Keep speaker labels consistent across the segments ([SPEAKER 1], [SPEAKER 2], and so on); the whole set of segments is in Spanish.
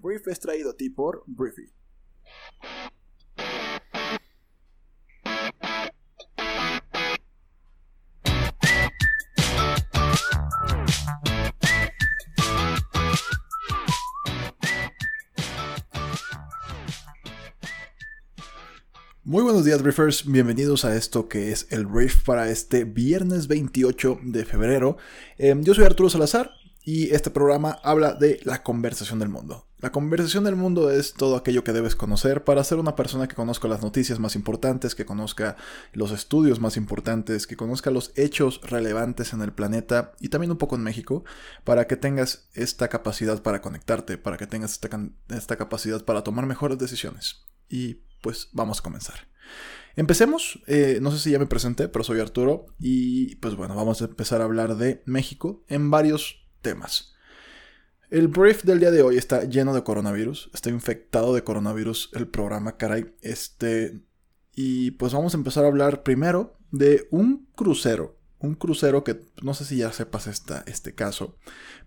[SPEAKER 1] Brief es traído a ti por Briefy. Muy buenos días, Briefers. Bienvenidos a esto que es el Brief para este viernes 28 de febrero. Em, yo soy Arturo Salazar y este programa habla de la conversación del mundo. La conversación del mundo es todo aquello que debes conocer para ser una persona que conozca las noticias más importantes, que conozca los estudios más importantes, que conozca los hechos relevantes en el planeta y también un poco en México, para que tengas esta capacidad para conectarte, para que tengas esta, esta capacidad para tomar mejores decisiones. Y pues vamos a comenzar. Empecemos, eh, no sé si ya me presenté, pero soy Arturo y pues bueno, vamos a empezar a hablar de México en varios temas. El brief del día de hoy está lleno de coronavirus, está infectado de coronavirus el programa, caray. Este, y pues vamos a empezar a hablar primero de un crucero un crucero que no sé si ya sepas esta, este caso,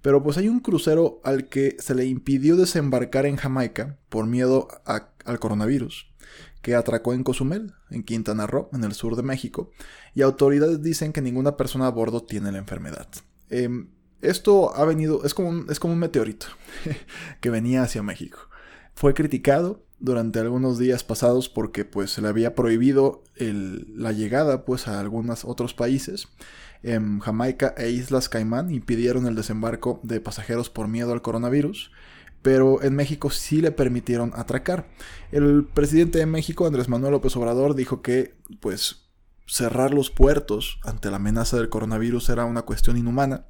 [SPEAKER 1] pero pues hay un crucero al que se le impidió desembarcar en Jamaica por miedo al coronavirus que atracó en Cozumel, en Quintana Roo, en el sur de México, y autoridades dicen que ninguna persona a bordo tiene la enfermedad. Em, esto ha venido, es como un, es como un meteorito que venía hacia México. Fue criticado durante algunos días pasados porque pues se le había prohibido la llegada pues a algunos otros países. En Jamaica e Islas Caimán impidieron el desembarco de pasajeros por miedo al coronavirus pero en México sí le permitieron atracar. El presidente de México, Andrés Manuel López Obrador, dijo que pues cerrar los puertos ante la amenaza del coronavirus era una cuestión inhumana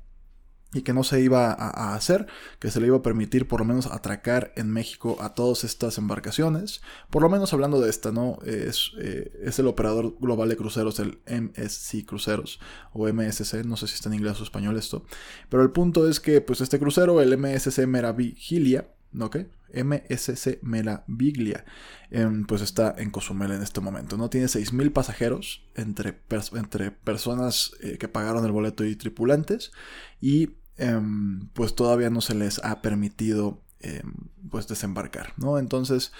[SPEAKER 1] y que no se iba a, hacer, que se le iba a permitir por lo menos atracar en México a todas estas embarcaciones. Por lo menos hablando de esta, ¿no? Es, eh, es el operador global de cruceros, el MSC Cruceros, o MSC, no sé si está en inglés o español esto. Pero el punto es que, pues este crucero, el MSC Meravigilia, ¿ok? MSC Meraviglia, em, pues está en Cozumel en este momento, ¿no? Tiene 6.000 pasajeros entre, entre personas eh, que pagaron el boleto y tripulantes y Em, pues todavía no se les ha permitido em, pues desembarcar, ¿no? Entonces,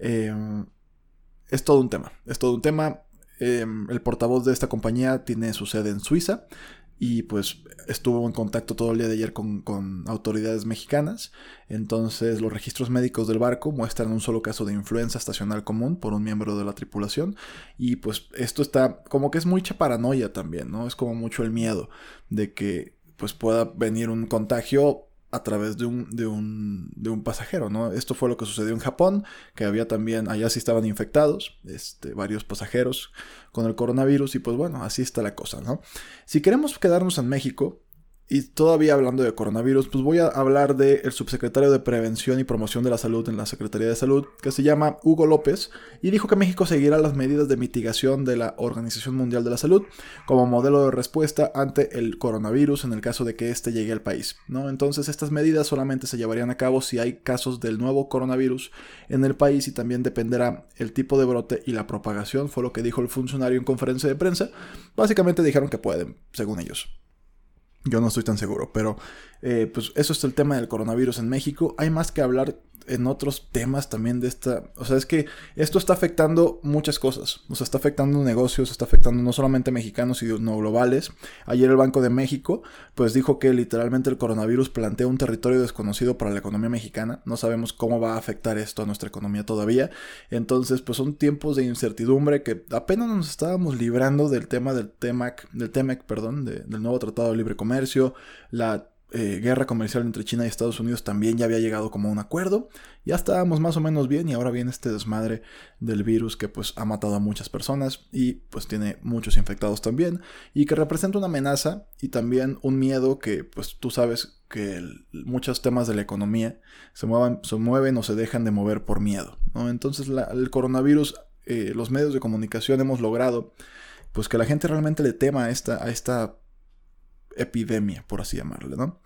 [SPEAKER 1] em, es todo un tema, es todo un tema. el portavoz de esta compañía tiene su sede en Suiza y pues estuvo en contacto todo el día de ayer con, con, autoridades mexicanas. Entonces los registros médicos del barco muestran un solo caso de influenza estacional común por un miembro de la tripulación. Y pues esto está como que es mucha paranoia también, ¿no? Es como mucho el miedo de que pues pueda venir un contagio a través de un, de un, de un pasajero, ¿no? Esto fue lo que sucedió en Japón, que había también, allá sí estaban infectados, este, varios pasajeros con el coronavirus y pues bueno, así está la cosa, ¿no? Si queremos quedarnos en México, y todavía hablando de coronavirus, pues voy a hablar del subsecretario de Prevención y Promoción de la Salud en la Secretaría de Salud, que se llama Hugo López, y dijo que México seguirá las medidas de mitigación de la Organización Mundial de la Salud como modelo de respuesta ante el coronavirus en el caso de que éste llegue al país. ¿no? Entonces estas medidas solamente se llevarían a cabo si hay casos del nuevo coronavirus en el país y también dependerá el tipo de brote y la propagación, fue lo que dijo el funcionario en conferencia de prensa. Básicamente dijeron que pueden, según ellos. Yo no estoy tan seguro, pero eh, pues eso es el tema del coronavirus en México. Hay más que hablar en otros temas también de esta. O sea, es que esto está afectando muchas cosas. O sea, está afectando negocios, está afectando no solamente mexicanos, sino globales. Ayer el Banco de México, pues dijo que literalmente el coronavirus plantea un territorio desconocido para la economía mexicana. No sabemos cómo va a afectar esto a nuestra economía todavía. Entonces, pues son tiempos de incertidumbre que apenas nos estábamos librando del tema del TEMAC, del TEMEC, perdón, del nuevo Tratado de Libre Comercio, la eh, guerra comercial entre China y Estados Unidos también ya había llegado como un acuerdo. Ya estábamos más o menos bien y ahora viene este desmadre del virus que pues ha matado a muchas personas y pues tiene muchos infectados también y que representa una amenaza y también un miedo que pues tú sabes que muchos temas de la economía se, se mueven o se dejan de mover por miedo. Entonces el coronavirus, eh, los medios de comunicación hemos logrado pues que la gente realmente le tema a esta, a esta epidemia, por así llamarle, ¿no?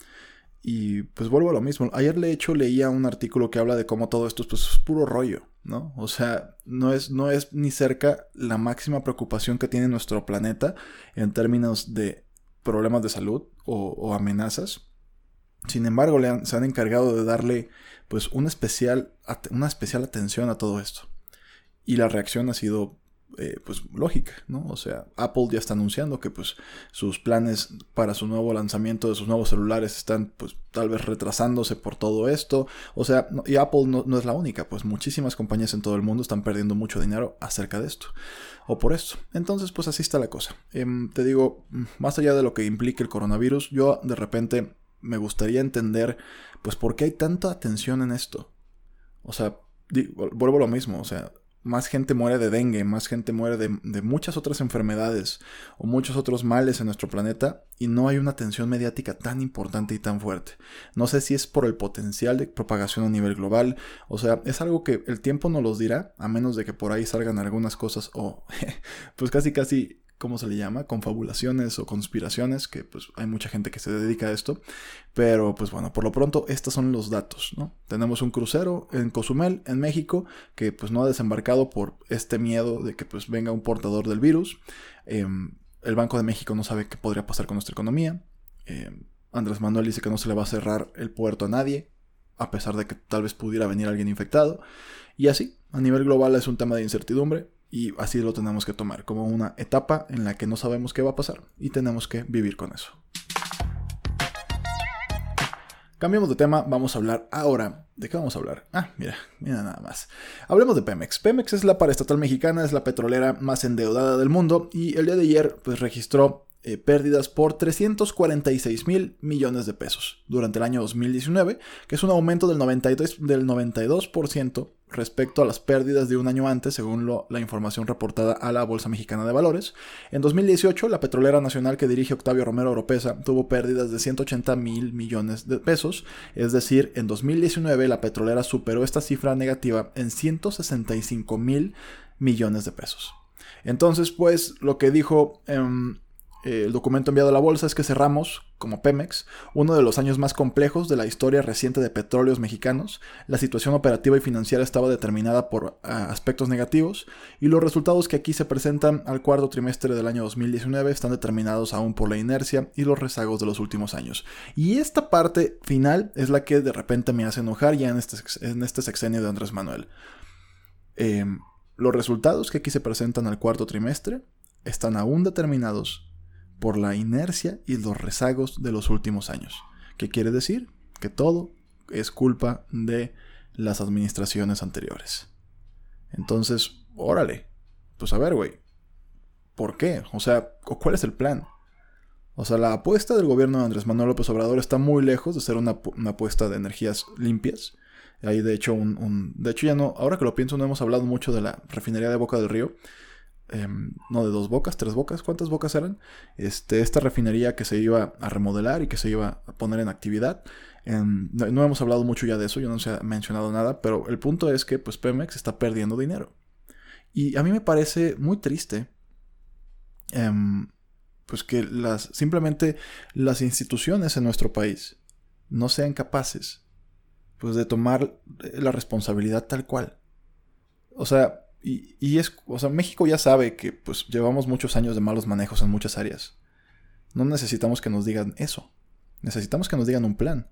[SPEAKER 1] Y pues vuelvo a lo mismo. Ayer de hecho leía un artículo que habla de cómo todo esto pues, es puro rollo, ¿no? O sea, no es, no es ni cerca la máxima preocupación que tiene nuestro planeta en términos de problemas de salud o, amenazas. Sin embargo, se han encargado de darle pues especial, una especial atención a todo esto. Y la reacción ha sido eh, pues lógica, ¿no? O sea, Apple ya está anunciando que pues sus planes para su nuevo lanzamiento de sus nuevos celulares están pues tal vez retrasándose por todo esto. O sea, y Apple no, no, es la única, pues muchísimas compañías en todo el mundo están perdiendo mucho dinero acerca de esto. O por esto. Entonces, pues así está la cosa. Em, te digo, más allá de lo que implique el coronavirus, yo de repente me gustaría entender pues por qué hay tanta atención en esto. O sea, vuelvo a lo mismo, o sea, más gente muere de dengue, más gente muere de, muchas otras enfermedades o muchos otros males en nuestro planeta y no hay una atención mediática tan importante y tan fuerte. No sé si es por el potencial de propagación a nivel global, o sea, es algo que el tiempo no los dirá, a menos de que por ahí salgan algunas cosas o pues casi casi ¿cómo se le llama? Confabulaciones o conspiraciones, que pues hay mucha gente que se dedica a esto. Pero pues bueno, por lo pronto estos son los datos, ¿no? Tenemos un crucero en Cozumel, en México, que pues no ha desembarcado por este miedo de que pues venga un portador del virus. Em, el Banco de México no sabe qué podría pasar con nuestra economía. Em, Andrés Manuel dice que no se le va a cerrar el puerto a nadie, a pesar de que tal vez pudiera venir alguien infectado. Y así, a nivel global es un tema de incertidumbre y así lo tenemos que tomar como una etapa en la que no sabemos qué va a pasar y tenemos que vivir con eso. Cambiamos de tema, vamos a hablar ahora. ¿De qué vamos a hablar? Ah, mira, mira nada más. Hablemos de Pemex. Pemex es la paraestatal mexicana, es la petrolera más endeudada del mundo y el día de ayer pues registró eh, pérdidas por 346 mil millones de pesos durante el año 2019, que es un aumento del 92%, del 92% respecto a las pérdidas de un año antes, según la información reportada a la Bolsa Mexicana de Valores. En 2018, la petrolera nacional que dirige Octavio Romero Oropesa tuvo pérdidas de 180 mil millones de pesos, es decir, en 2019 la petrolera superó esta cifra negativa en 165 mil millones de pesos. Entonces, pues, lo que dijo em, eh, el documento enviado a la bolsa es que cerramos, como Pemex, uno de los años más complejos de la historia reciente de petróleos mexicanos. La situación operativa y financiera estaba determinada por ah, aspectos negativos y los resultados que aquí se presentan al cuarto trimestre del año 2019 están determinados aún por la inercia y los rezagos de los últimos años. Y esta parte final es la que de repente me hace enojar ya en este, este sexenio de Andrés Manuel. Em, los resultados que aquí se presentan al cuarto trimestre están aún determinados por la inercia y los rezagos de los últimos años. ¿Qué quiere decir? Que todo es culpa de las administraciones anteriores. Entonces, órale, pues a ver, güey, ¿por qué? O sea, ¿cuál es el plan? O sea, la apuesta del gobierno de Andrés Manuel López Obrador está muy lejos de ser una, apuesta de energías limpias. Hay de hecho un, un, De hecho ya no... Ahora que lo pienso no hemos hablado mucho de la refinería de Boca del Río. Em, no de dos bocas, tres bocas, ¿cuántas bocas eran? Este, esta refinería que se iba a remodelar y que se iba a poner en actividad. Em, no, hemos hablado mucho ya de eso, yo no se ha mencionado nada, pero el punto es que pues Pemex está perdiendo dinero. Y a mí me parece muy triste em, pues que las, simplemente las instituciones en nuestro país no sean capaces pues de tomar la responsabilidad tal cual. O sea, y, es, o sea, México ya sabe que pues llevamos muchos años de malos manejos en muchas áreas. No necesitamos que nos digan eso. Necesitamos que nos digan un plan.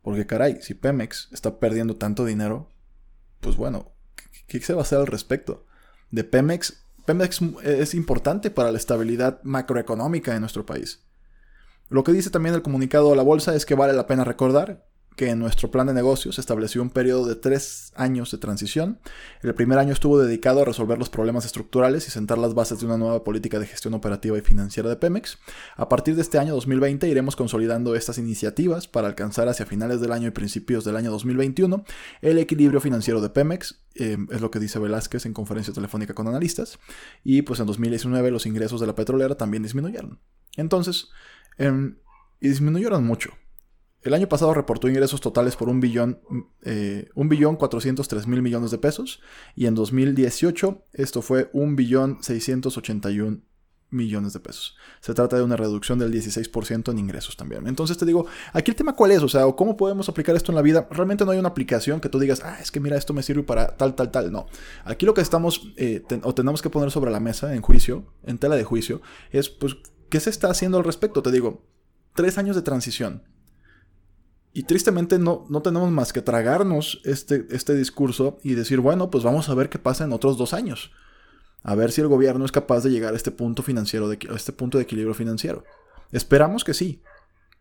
[SPEAKER 1] Porque caray, si Pemex está perdiendo tanto dinero, pues bueno, ¿qué, se va a hacer al respecto? De Pemex, Pemex es importante para la estabilidad macroeconómica de nuestro país. Lo que dice también el comunicado a la bolsa es que vale la pena recordar que en nuestro plan de negocios estableció un periodo de tres años de transición. El primer año estuvo dedicado a resolver los problemas estructurales y sentar las bases de una nueva política de gestión operativa y financiera de Pemex. A partir de este año 2020 iremos consolidando estas iniciativas para alcanzar hacia finales del año y principios del año 2021 el equilibrio financiero de Pemex, eh, es lo que dice Velázquez en conferencia telefónica con analistas, y pues en 2019 los ingresos de la petrolera también disminuyeron. Entonces, em, y disminuyeron mucho. El año pasado reportó ingresos totales por un billón, eh, un billón 403 mil millones de pesos y en 2018 esto fue un billón 681 millones de pesos. Se trata de una reducción del 16% en ingresos también. Entonces te digo, aquí el tema cuál es, o sea, cómo podemos aplicar esto en la vida. Realmente no hay una aplicación que tú digas, ah, es que mira, esto me sirve para tal, tal, tal. No. Aquí lo que estamos eh, o tenemos que poner sobre la mesa en juicio, en tela de juicio, es pues, ¿qué se está haciendo al respecto? Te digo, tres años de transición Y tristemente no, no tenemos más que tragarnos este, este discurso y decir, bueno, pues vamos a ver qué pasa en otros dos años. A ver si el gobierno es capaz de llegar a este punto financiero, de, este punto de equilibrio financiero. Esperamos que sí.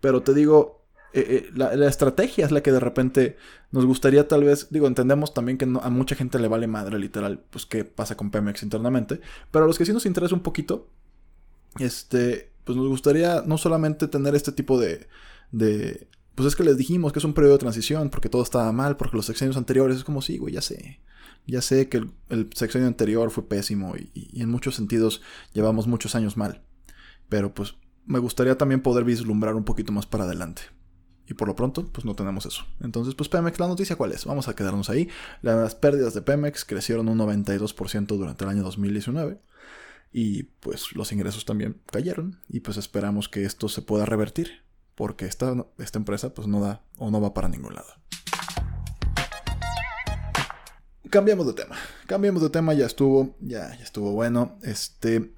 [SPEAKER 1] Pero te digo, eh, eh, la, estrategia es la que de repente nos gustaría tal vez, digo, entendemos también que a mucha gente le vale madre literal, pues qué pasa con Pemex internamente, pero a los que sí nos interesa un poquito, este, pues nos gustaría no solamente tener este tipo de, de pues es que les dijimos que es un periodo de transición porque todo estaba mal, porque los sexenios anteriores es como sí, güey, ya sé. Ya sé que el, sexenio anterior fue pésimo y, en muchos sentidos llevamos muchos años mal. Pero pues me gustaría también poder vislumbrar un poquito más para adelante. Y por lo pronto, pues no tenemos eso. Entonces, pues Pemex, la noticia cuál es? Vamos a quedarnos ahí. Las pérdidas de Pemex crecieron un 92% durante el año 2019. Y pues los ingresos también cayeron. Y pues esperamos que esto se pueda revertir porque esta, esta empresa pues no da o no va para ningún lado. Cambiamos de tema. Cambiamos de tema, ya estuvo, ya, ya estuvo bueno. Este.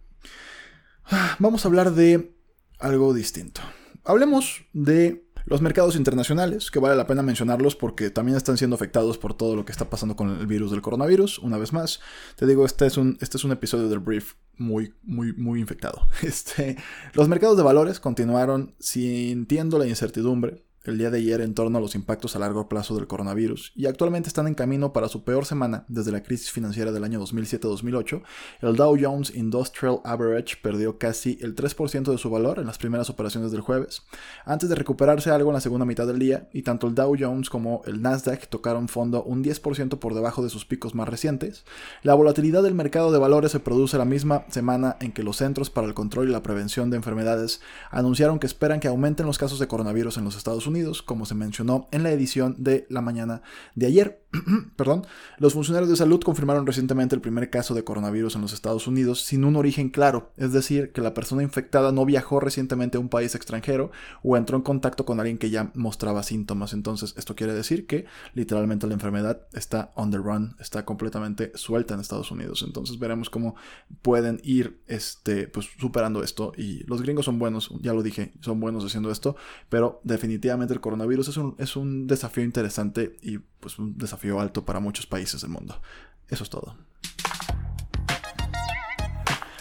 [SPEAKER 1] Ah, vamos a hablar de algo distinto. Hablemos de los mercados internacionales, que vale la pena mencionarlos porque también están siendo afectados por todo lo que está pasando con el virus del coronavirus. Una vez más, te digo, este es un, este es un episodio del brief muy, muy, muy infectado. Este, los mercados de valores continuaron sintiendo la incertidumbre el día de ayer en torno a los impactos a largo plazo del coronavirus y actualmente están en camino para su peor semana desde la crisis financiera del año 2007-2008. El Dow Jones Industrial Average perdió casi el 3% de su valor en las primeras operaciones del jueves, antes de recuperarse algo en la segunda mitad del día, y tanto el Dow Jones como el Nasdaq tocaron fondo un 10% por debajo de sus picos más recientes. La volatilidad del mercado de valores se produce la misma semana en que los Centros para el Control y la Prevención de Enfermedades anunciaron que esperan que aumenten los casos de coronavirus en los Estados Unidos como se mencionó en la edición de la mañana de ayer. Perdón, los funcionarios de salud confirmaron recientemente el primer caso de coronavirus en los Estados Unidos sin un origen claro, es decir, que la persona infectada no viajó recientemente a un país extranjero o entró en contacto con alguien que ya mostraba síntomas. Entonces, esto quiere decir que literalmente la enfermedad está on the run, está completamente suelta en Estados Unidos. Entonces, veremos cómo pueden ir este, pues, superando esto. Y los gringos son buenos, ya lo dije, son buenos haciendo esto, pero definitivamente el coronavirus es un, es un desafío interesante y pues un desafío alto para muchos países del mundo. Eso es todo.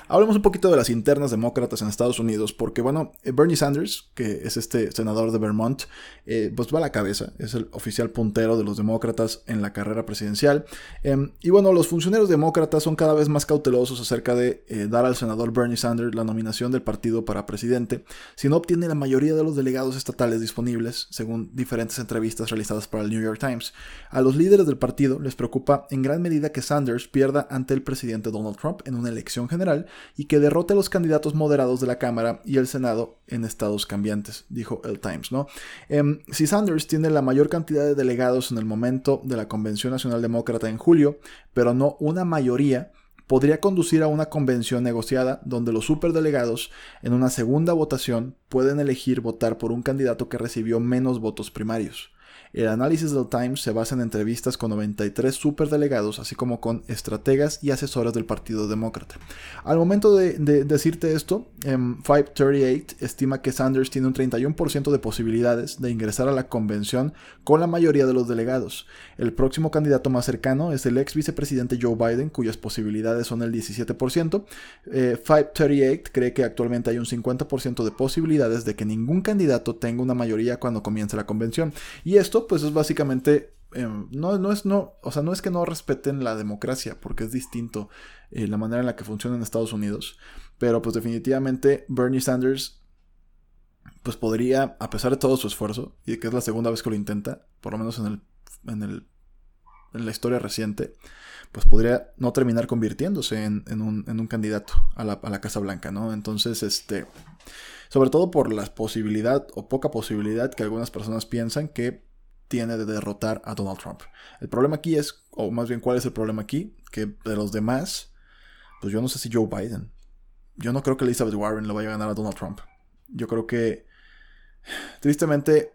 [SPEAKER 1] Hablemos un poquito de las internas demócratas en Estados Unidos, porque bueno, eh, Bernie Sanders, que es este senador de Vermont, eh, pues va a la cabeza, es el oficial puntero de los demócratas en la carrera presidencial. Em, y bueno, los funcionarios demócratas son cada vez más cautelosos acerca de eh, dar al senador Bernie Sanders la nominación del partido para presidente, si no obtiene la mayoría de los delegados estatales disponibles, según diferentes entrevistas realizadas para el New York Times. A los líderes del partido les preocupa en gran medida que Sanders pierda ante el presidente Donald Trump en una elección general, y que derrote a los candidatos moderados de la Cámara y el Senado en estados cambiantes, dijo el Times, ¿no? Em, si Sanders tiene la mayor cantidad de delegados en el momento de la Convención Nacional Demócrata en julio, pero no una mayoría, podría conducir a una convención negociada donde los superdelegados en una segunda votación pueden elegir votar por un candidato que recibió menos votos primarios. El análisis del Times se basa en entrevistas con 93 superdelegados, así como con estrategas y asesores del Partido Demócrata. Al momento de, decirte esto, 538 em, estima que Sanders tiene un 31% de posibilidades de ingresar a la convención con la mayoría de los delegados. El próximo candidato más cercano es el ex vicepresidente Joe Biden, cuyas posibilidades son el 17%. 538 eh, cree que actualmente hay un 50% de posibilidades de que ningún candidato tenga una mayoría cuando comience la convención. Y esto pues es básicamente em, no, no es no, o sea, no es que no respeten la democracia, porque es distinto eh, la manera en la que funciona en Estados Unidos, pero pues definitivamente Bernie Sanders pues podría, a pesar de todo su esfuerzo, y que es la segunda vez que lo intenta, por lo menos en el, en el en la historia reciente, pues podría no terminar convirtiéndose en, un, en un, candidato a la, a la, Casa Blanca, ¿no? Entonces, este, sobre todo por la posibilidad o poca posibilidad que algunas personas piensan que tiene de derrotar a Donald Trump. El problema aquí es, o más bien cuál es el problema aquí, que de los demás, pues yo no sé si Joe Biden. Yo no creo que Elizabeth Warren le vaya a ganar a Donald Trump. Yo creo que, tristemente,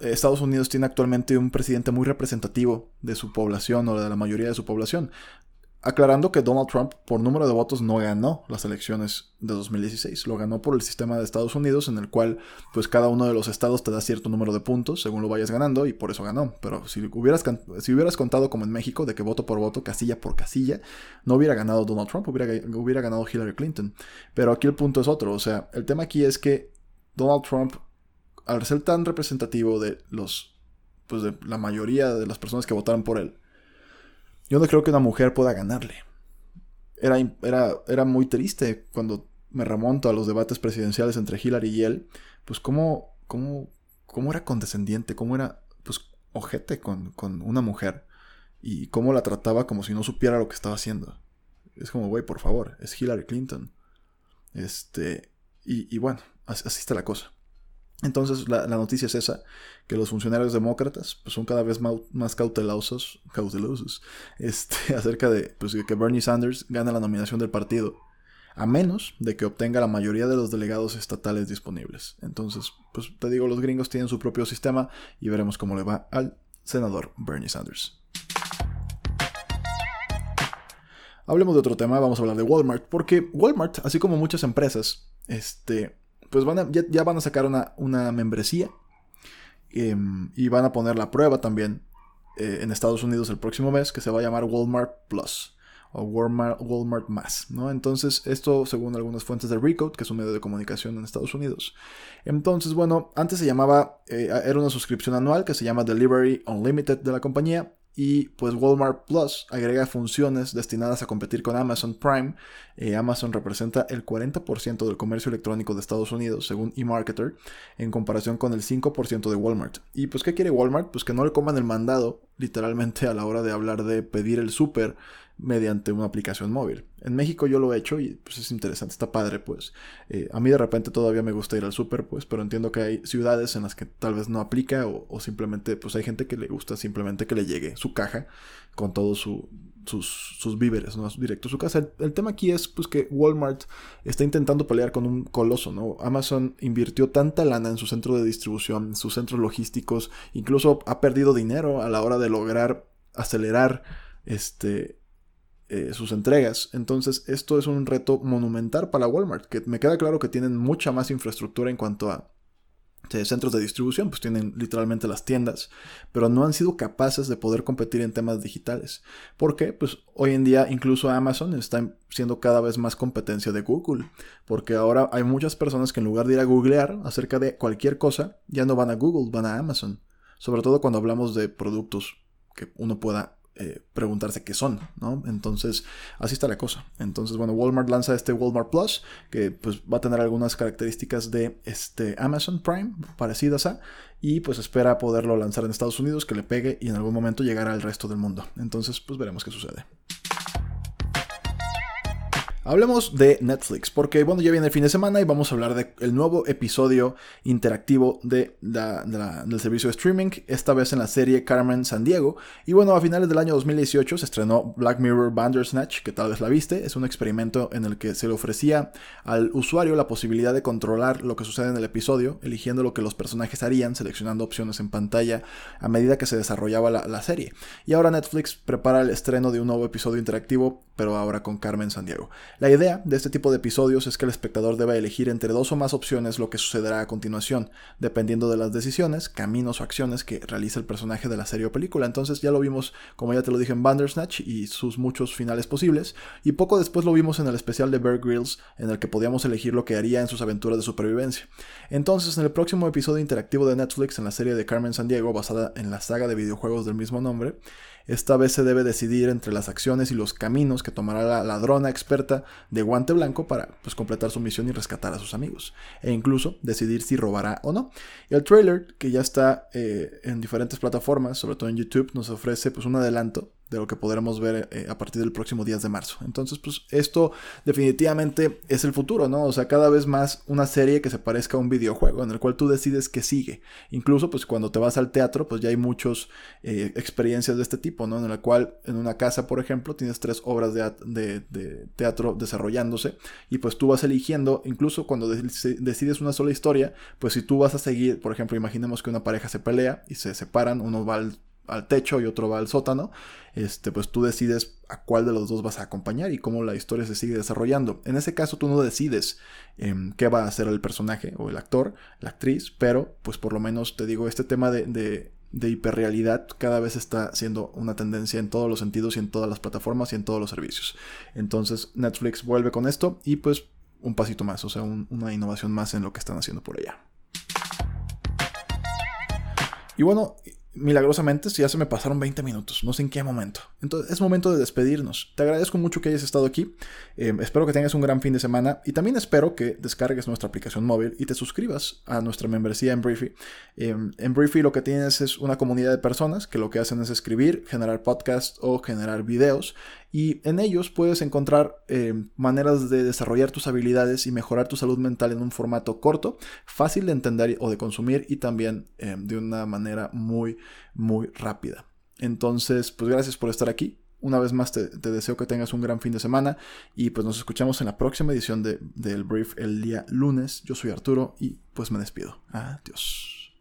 [SPEAKER 1] Estados Unidos tiene actualmente un presidente muy representativo de su población o de la mayoría de su población. Aclarando que Donald Trump, por número de votos, no ganó las elecciones de 2016. Lo ganó por el sistema de Estados Unidos, en el cual, pues, cada uno de los estados te da cierto número de puntos según lo vayas ganando, y por eso ganó. Pero si hubieras, si hubieras contado como en México, de que voto por voto, casilla por casilla, no hubiera ganado Donald Trump, hubiera, hubiera ganado Hillary Clinton. Pero aquí el punto es otro. O sea, el tema aquí es que Donald Trump, al ser tan representativo de los. Pues de la mayoría de las personas que votaron por él, yo no creo que una mujer pueda ganarle. Era, era, era muy triste cuando me remonto a los debates presidenciales entre Hillary y él, pues cómo, cómo, cómo era condescendiente, cómo era pues ojete con, con una mujer y cómo la trataba como si no supiera lo que estaba haciendo. Es como, güey, por favor, es Hillary Clinton. Este, y, y bueno, así, está la cosa. Entonces la, noticia es esa, que los funcionarios demócratas pues, son cada vez más, cautelosos, cautelosos este, acerca de pues, que Bernie Sanders gane la nominación del partido, a menos de que obtenga la mayoría de los delegados estatales disponibles. Entonces, pues te digo, los gringos tienen su propio sistema y veremos cómo le va al senador Bernie Sanders. Hablemos de otro tema, vamos a hablar de Walmart, porque Walmart, así como muchas empresas, este, pues van ya, van a sacar una, una membresía em, y van a poner la prueba también eh, en Estados Unidos el próximo mes que se va a llamar Walmart Plus o Walmart, Walmart Más, ¿no? Entonces, esto según algunas fuentes de Recode, que es un medio de comunicación en Estados Unidos. Entonces, bueno, antes se llamaba, eh, era una suscripción anual que se llama Delivery Unlimited de la compañía y pues Walmart Plus agrega funciones destinadas a competir con Amazon Prime. Eh, Amazon representa el 40% del comercio electrónico de Estados Unidos, según eMarketer, en comparación con el 5% de Walmart. ¿Y pues qué quiere Walmart? Pues que no le coman el mandado, literalmente, a la hora de hablar de pedir el súper mediante una aplicación móvil. En México yo lo he hecho y pues es interesante, está padre pues. Eh, a mí de repente todavía me gusta ir al súper pues, pero entiendo que hay ciudades en las que tal vez no aplica o, simplemente pues hay gente que le gusta simplemente que le llegue su caja con todos su, sus, víveres, ¿no? Directo a su casa. El, tema aquí es pues que Walmart está intentando pelear con un coloso, ¿no? Amazon invirtió tanta lana en su centro de distribución, sus centros logísticos, incluso ha perdido dinero a la hora de lograr acelerar este eh, sus entregas. Entonces, esto es un reto monumental para Walmart, que me queda claro que tienen mucha más infraestructura en cuanto a centros de distribución, pues tienen literalmente las tiendas, pero no han sido capaces de poder competir en temas digitales. ¿Por qué? Pues hoy en día incluso Amazon está siendo cada vez más competencia de Google, porque ahora hay muchas personas que en lugar de ir a googlear acerca de cualquier cosa, ya no van a Google, van a Amazon. Sobre todo cuando hablamos de productos que uno pueda eh, preguntarse qué son, ¿no? Entonces, así está la cosa. Entonces, bueno, Walmart lanza este Walmart Plus, que pues va a tener algunas características de este Amazon Prime, parecidas a, y pues espera poderlo lanzar en Estados Unidos, que le pegue y en algún momento llegará al resto del mundo. Entonces, pues veremos qué sucede. Hablemos de Netflix, porque bueno, ya viene el fin de semana y vamos a hablar del nuevo episodio interactivo de del servicio de streaming, esta vez en la serie Carmen San Diego. Y bueno, a finales del año 2018 se estrenó Black Mirror Bandersnatch, que tal vez la viste, es un experimento en el que se le ofrecía al usuario la posibilidad de controlar lo que sucede en el episodio, eligiendo lo que los personajes harían, seleccionando opciones en pantalla a medida que se desarrollaba la, la serie. Y ahora Netflix prepara el estreno de un nuevo episodio interactivo, pero ahora con Carmen San Diego. La idea de este tipo de episodios es que el espectador deba elegir entre dos o más opciones lo que sucederá a continuación, dependiendo de las decisiones, caminos o acciones que realiza el personaje de la serie o película. Entonces ya lo vimos, como ya te lo dije, en Bandersnatch y sus muchos finales posibles, y poco después lo vimos en el especial de Bear Grylls, en el que podíamos elegir lo que haría en sus aventuras de supervivencia. Entonces, en el próximo episodio interactivo de Netflix en la serie de Carmen San Diego, basada en la saga de videojuegos del mismo nombre, esta vez se debe decidir entre las acciones y los caminos que tomará la ladrona experta de guante blanco para pues, completar su misión y rescatar a sus amigos. E incluso decidir si robará o no. el trailer, que ya está eh, en diferentes plataformas, sobre todo en YouTube, nos ofrece pues, un adelanto de lo que podremos ver eh, a partir del próximo 10 de marzo. Entonces, pues esto definitivamente es el futuro, ¿no? O sea, cada vez más una serie que se parezca a un videojuego en el cual tú decides qué sigue. Incluso, pues cuando te vas al teatro, pues ya hay muchas eh, experiencias de este tipo, ¿no? En la cual en una casa, por ejemplo, tienes tres obras de, de, teatro desarrollándose y pues tú vas eligiendo, incluso cuando decides una sola historia, pues si tú vas a seguir, por ejemplo, imaginemos que una pareja se pelea y se separan, uno va al al techo y otro va al sótano, este, pues tú decides a cuál de los dos vas a acompañar y cómo la historia se sigue desarrollando. En ese caso tú no decides em, qué va a hacer el personaje o el actor, la actriz, pero pues por lo menos te digo, este tema de, de, de hiperrealidad cada vez está siendo una tendencia en todos los sentidos y en todas las plataformas y en todos los servicios. Entonces Netflix vuelve con esto y pues un pasito más, o sea, una innovación más en lo que están haciendo por allá. Y bueno, milagrosamente ya se me pasaron 20 minutos, no sé en qué momento. Entonces es momento de despedirnos. Te agradezco mucho que hayas estado aquí. Em, espero que tengas un gran fin de semana y también espero que descargues nuestra aplicación móvil y te suscribas a nuestra membresía en Briefy. Em, en Briefy lo que tienes es una comunidad de personas que lo que hacen es escribir, generar podcasts o generar videos y en ellos puedes encontrar em, maneras de desarrollar tus habilidades y mejorar tu salud mental en un formato corto, fácil de entender o de consumir y también de una manera muy muy rápida. Entonces, pues gracias por estar aquí. Una vez más te, deseo que tengas un gran fin de semana y pues nos escuchamos en la próxima edición de, del Brief el día lunes. Yo soy Arturo y pues me despido. Adiós.